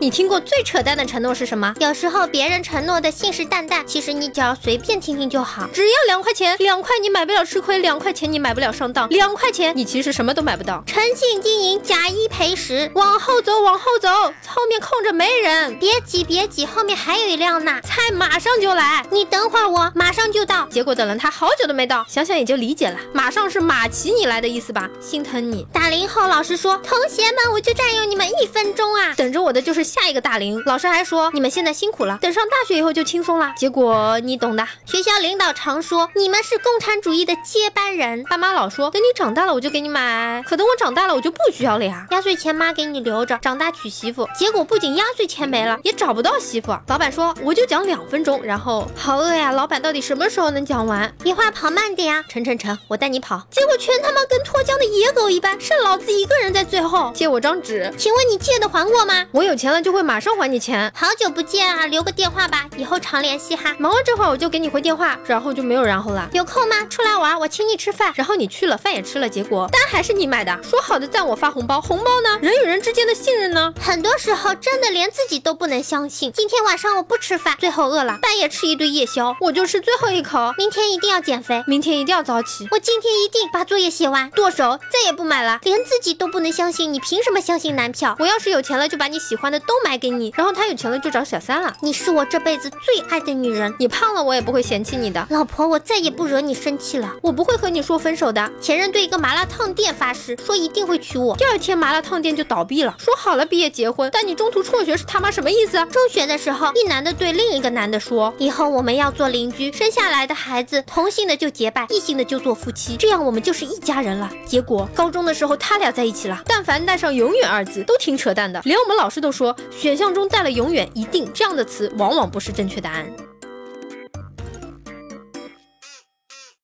你听过最扯淡的承诺是什么？有时候别人承诺的信誓旦旦，其实你只要随便听听就好。只要两块钱，两块你买不了吃亏，两块钱你买不了上当，两块钱你其实什么都买不到。诚信经营，假一赔十。往后走，往后走，后面空着没人。别挤，别挤，后面还有一辆呢，菜马上就来。你等会儿，我马上就到。结果等了他好久都没到，想想也就理解了，马上是马骑你来的意思吧？心疼你。打铃后，老师说：“同学们，我就占用你们一分钟啊！”等着我的就是下一个大龄。老师还说：“你们现在辛苦了，等上大学以后就轻松了。”结果你懂的。学校领导常说：“你们是共产主义的接班人。”爸妈老说：“等你长大了我就给你买。”可等我长大了我就不需要了呀。压岁钱妈给你留着，长大娶媳妇。结果不仅压岁钱没了，也找不到媳妇。老板说：“我就讲两分钟。”然后好饿呀，老板到底什么时候能讲完？一会儿跑慢点呀，成成成，我带你跑。结果全他妈跟脱缰的野狗一般，剩老子一个人在最后。借我张纸，请问你借的还我吗？我有钱了就会马上还你钱。好久不见啊，留个电话吧，以后常联系哈。忙完这会儿我就给你回电话，然后就没有然后了。有空吗？出来玩，我请你吃饭。然后你去了，饭也吃了，结果单还是你买的。说好的赞我发红包，红包呢？人与人之间的信任呢？很多时候真的连自己都不能相信。今天晚上我不吃饭，最后饿了，半夜吃一顿夜宵，我就吃最后一口。明天一定要减肥，明天一定要早起。我今天一定把作业写完，剁手，再也不买了。连自己都不能相信，你凭什么相信男票？我要是有钱了，就把你喜欢的都买给你，然后他有钱了就找小三了。你是我这辈子最爱的女人，你胖了我也不会嫌弃你的，老婆，我再也不惹你生气了，我不会和你说分手的。前任对一个麻辣烫店发誓，说一定会娶我，第二天麻辣烫店就倒闭了。说好了毕业结婚，但你中途辍学是他妈什么意思？中学的时候，一男的对另一个男的说，以后我们要做邻居，生下来的孩子同性的就结拜，异性的就做夫妻，这样我们就是一家人了。结果高中的时候他俩在一起了，但凡带上永远二字，都挺扯淡的，连我们老师都选项中带了永远，一定这样的词往往不是正确答案。